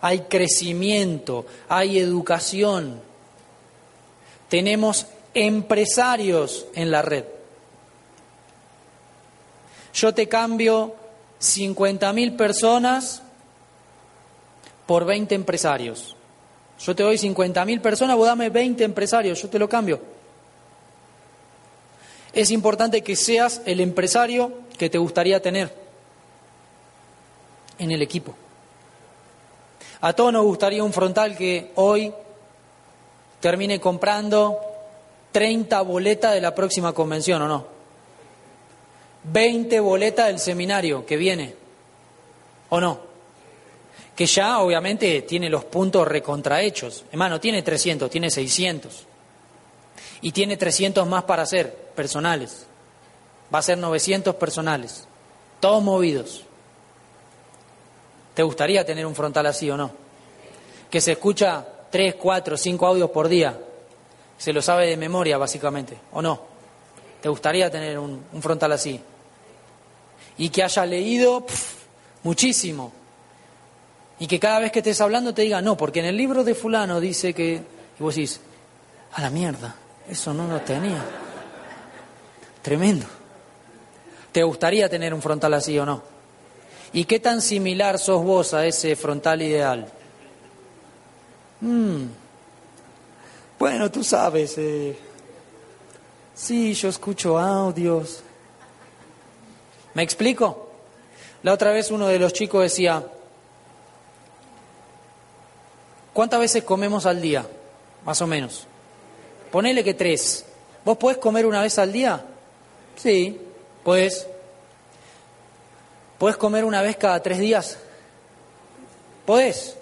hay crecimiento, hay educación. Tenemos empresarios en la red. Yo te cambio 50.000 personas por 20 empresarios. Yo te doy 50.000 personas, vos dame 20 empresarios, yo te lo cambio. Es importante que seas el empresario que te gustaría tener en el equipo. A todos nos gustaría un frontal que hoy termine comprando 30 boletas de la próxima convención, ¿o no? 20 boletas del seminario que viene, ¿o no? Que ya obviamente tiene los puntos recontrahechos. Hermano, tiene 300, tiene 600. Y tiene 300 más para hacer, personales. Va a ser 900 personales, todos movidos. ¿Te gustaría tener un frontal así o no? Que se escucha 3, 4, 5 audios por día se lo sabe de memoria, básicamente, ¿o no? ¿Te gustaría tener un, frontal así? Y que haya leído muchísimo. Y que cada vez que estés hablando te diga, no, porque en el libro de fulano dice que... Y vos decís, a la mierda, eso no lo tenía. Tremendo. ¿Te gustaría tener un frontal así o no? ¿Y qué tan similar sos vos a ese frontal ideal? Hmm. Bueno, tú sabes, eh, sí, yo escucho audios. ¿Me explico? La otra vez uno de los chicos decía, ¿cuántas veces comemos al día? Más o menos. Ponele que tres. ¿Vos podés comer una vez al día? Sí, pues. ¿Podés comer una vez cada tres días? Podés.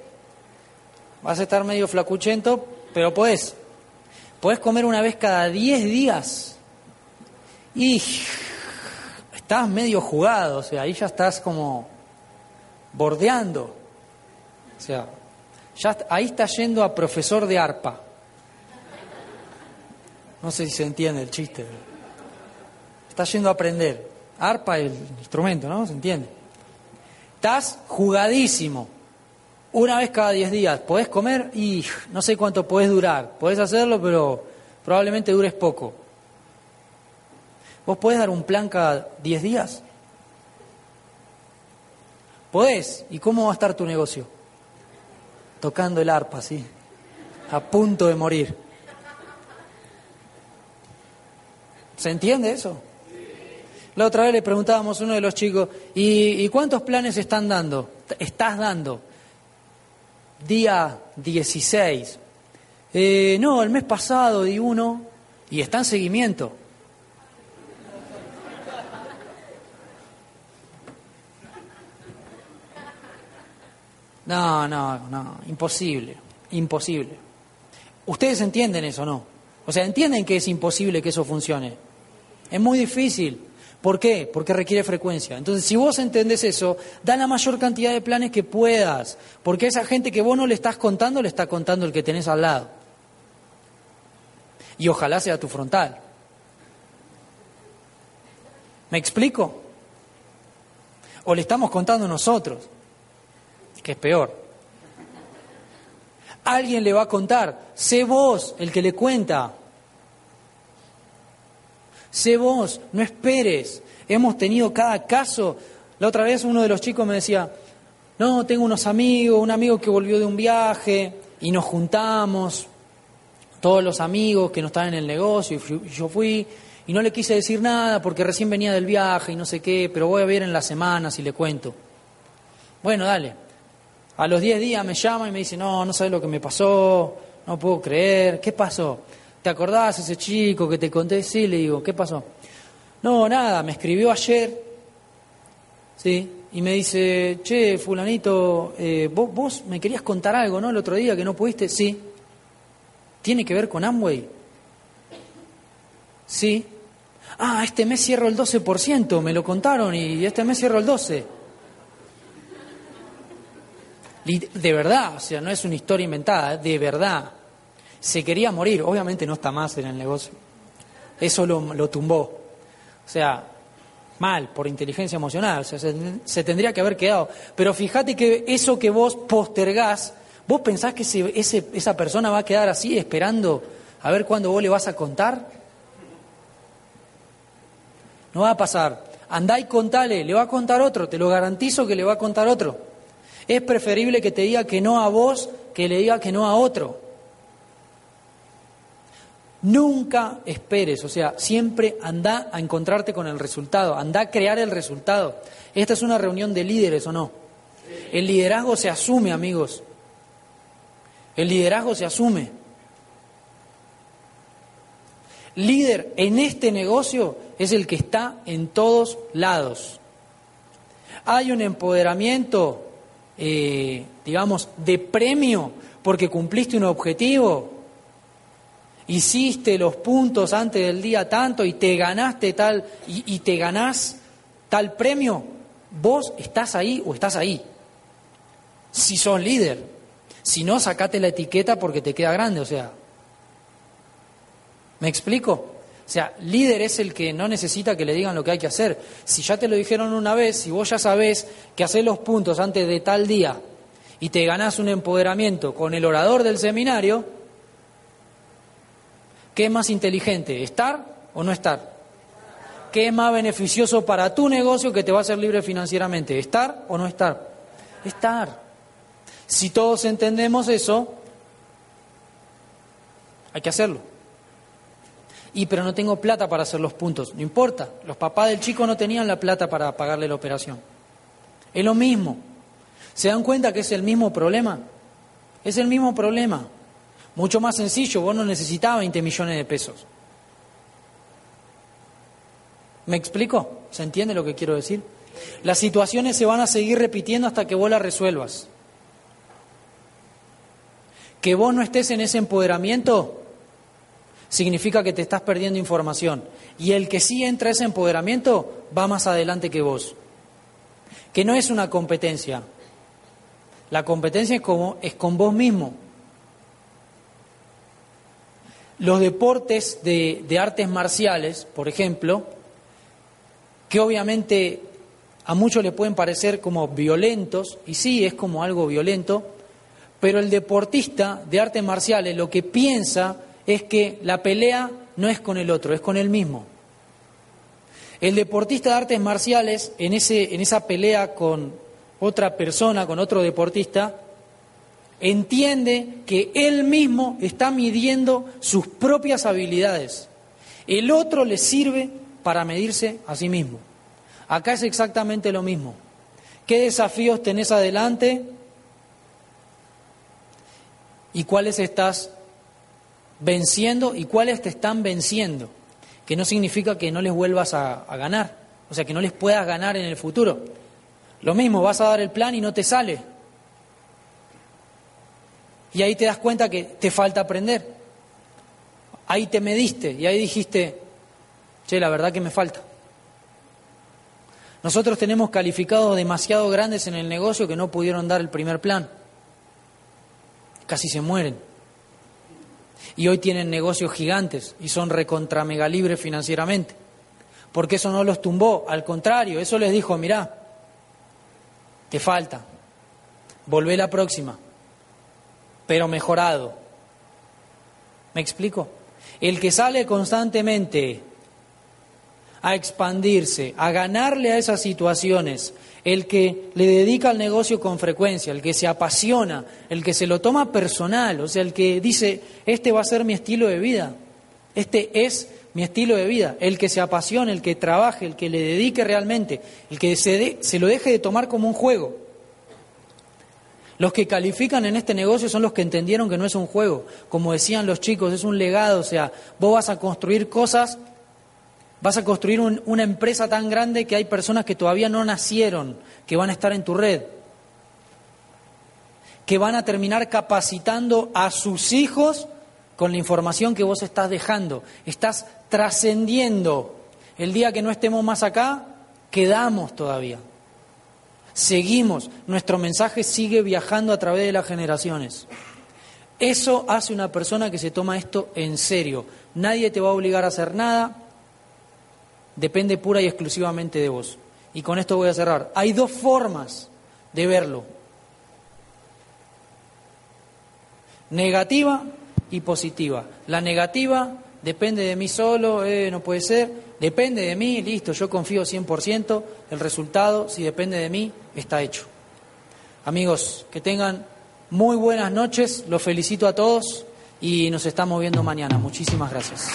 Vas a estar medio flacuchento, pero podés. Podés comer una vez cada 10 días. Y estás medio jugado, o sea, ahí ya estás como bordeando. O sea, ya ahí estás yendo a profesor de arpa. No sé si se entiende el chiste. Estás yendo a aprender. Arpa el instrumento, ¿no? ¿Se entiende? Estás jugadísimo una vez cada 10 días. Podés comer y no sé cuánto podés durar. Podés hacerlo, pero probablemente dures poco. ¿Vos podés dar un plan cada 10 días? Podés. ¿Y cómo va a estar tu negocio? Tocando el arpa, sí. A punto de morir. ¿Se entiende eso? La otra vez le preguntábamos a uno de los chicos, ¿y, cuántos planes están dando? ¿Estás dando? Día 16. Eh, no, el mes pasado di uno y está en seguimiento. No, no, no, imposible, imposible. ¿Ustedes entienden eso, no? O sea, entienden que es imposible que eso funcione. Es muy difícil. ¿Por qué? Porque requiere frecuencia. Entonces, si vos entendés eso, da la mayor cantidad de planes que puedas, porque esa gente que vos no le estás contando, le está contando el que tenés al lado. Y ojalá sea tu frontal. ¿Me explico? O le estamos contando nosotros que es peor. Alguien le va a contar, sé vos el que le cuenta. Sé vos, no esperes. Hemos tenido cada caso. La otra vez uno de los chicos me decía, no, tengo unos amigos, un amigo que volvió de un viaje y nos juntamos, todos los amigos que no estaban en el negocio, y yo fui y no le quise decir nada porque recién venía del viaje y no sé qué, pero voy a ver en las semanas y le cuento. Bueno, dale. A los 10 días me llama y me dice, no, no sabes lo que me pasó, no puedo creer, ¿qué pasó? ¿Te acordás ese chico que te conté? Sí, le digo, ¿qué pasó? No, nada, me escribió ayer, ¿sí? Y me dice, che, fulanito, eh, ¿vos, vos me querías contar algo, ¿no? El otro día que no pudiste, sí. ¿Tiene que ver con Amway? Sí. Ah, este mes cierro el 12%, me lo contaron y este mes cierro el 12%. De verdad, o sea, no es una historia inventada, de verdad. Se quería morir, obviamente no está más en el negocio. Eso lo, tumbó. O sea, mal, por inteligencia emocional, o sea, se, tendría que haber quedado. Pero fíjate que eso que vos postergás, ¿vos pensás que ese, esa persona va a quedar así esperando a ver cuándo vos le vas a contar? No va a pasar. Andá y contale, le va a contar otro, te lo garantizo que le va a contar otro. Es preferible que te diga que no a vos que le diga que no a otro. Nunca esperes, o sea, siempre anda a encontrarte con el resultado, anda a crear el resultado. Esta es una reunión de líderes o no. El liderazgo se asume, amigos. El liderazgo se asume. Líder en este negocio es el que está en todos lados. Hay un empoderamiento eh, digamos, de premio porque cumpliste un objetivo, hiciste los puntos antes del día tanto y te ganaste tal, y, te ganás tal premio, vos estás ahí o estás ahí. Si sos líder. Si no, sacate la etiqueta porque te queda grande, o sea. ¿Me explico? O sea, líder es el que no necesita que le digan lo que hay que hacer. Si ya te lo dijeron una vez, si vos ya sabés que hacer los puntos antes de tal día y te ganás un empoderamiento con el orador del seminario, ¿qué es más inteligente? ¿Estar o no estar? ¿Qué es más beneficioso para tu negocio que te va a hacer libre financieramente? ¿Estar o no estar? Estar. Si todos entendemos eso, hay que hacerlo. Y pero no tengo plata para hacer los puntos. No importa, los papás del chico no tenían la plata para pagarle la operación. Es lo mismo. ¿Se dan cuenta que es el mismo problema? Es el mismo problema. Mucho más sencillo, vos no necesitabas 20 millones de pesos. ¿Me explico? ¿Se entiende lo que quiero decir? Las situaciones se van a seguir repitiendo hasta que vos las resuelvas. Que vos no estés en ese empoderamiento significa que te estás perdiendo información. Y el que sí entra ese empoderamiento va más adelante que vos. Que no es una competencia. La competencia es, como, es con vos mismo. Los deportes de, de artes marciales, por ejemplo, que obviamente a muchos le pueden parecer como violentos, y sí es como algo violento, pero el deportista de artes marciales lo que piensa es que la pelea no es con el otro, es con él mismo. El deportista de artes marciales, en, ese, en esa pelea con, otra persona, con otro deportista, entiende que él mismo está midiendo sus propias habilidades. El otro le sirve para medirse a sí mismo. Acá es exactamente lo mismo. ¿Qué desafíos tenés adelante y cuáles estás venciendo y cuáles te están venciendo? Que no significa que no les vuelvas a, ganar, o sea, que no les puedas ganar en el futuro. Lo mismo, vas a dar el plan y no te sale. Y ahí te das cuenta que te falta aprender. Ahí te mediste y ahí dijiste, che, la verdad que me falta. Nosotros tenemos calificados demasiado grandes en el negocio que no pudieron dar el primer plan. Casi se mueren. Y hoy tienen negocios gigantes y son recontra financieramente. Porque eso no los tumbó, al contrario, eso les dijo, mirá, te falta, volvé la próxima, pero mejorado. ¿Me explico? El que sale constantemente a expandirse, a ganarle a esas situaciones, el que le dedica al negocio con frecuencia, el que se apasiona, el que se lo toma personal, o sea, el que dice, este va a ser mi estilo de vida, este es mi estilo de vida, el que se apasione, el que trabaje, el que le dedique realmente, el que se, se lo deje de tomar como un juego. Los que califican en este negocio son los que entendieron que no es un juego. Como decían los chicos, es un legado. O sea, vos vas a construir cosas, vas a construir una empresa tan grande que hay personas que todavía no nacieron, que van a estar en tu red, que van a terminar capacitando a sus hijos con la información que vos estás dejando. Estás trascendiendo. El día que no estemos más acá, quedamos todavía. Seguimos, nuestro mensaje sigue viajando a través de las generaciones. Eso hace una persona que se toma esto en serio. Nadie te va a obligar a hacer nada, depende pura y exclusivamente de vos. Y con esto voy a cerrar. Hay dos formas de verlo. Negativa y positiva. La negativa depende de mí solo, eh, no puede ser, depende de mí, listo, yo confío 100%, el resultado, si depende de mí, está hecho. Amigos, que tengan muy buenas noches, los felicito a todos y nos estamos viendo mañana. Muchísimas gracias.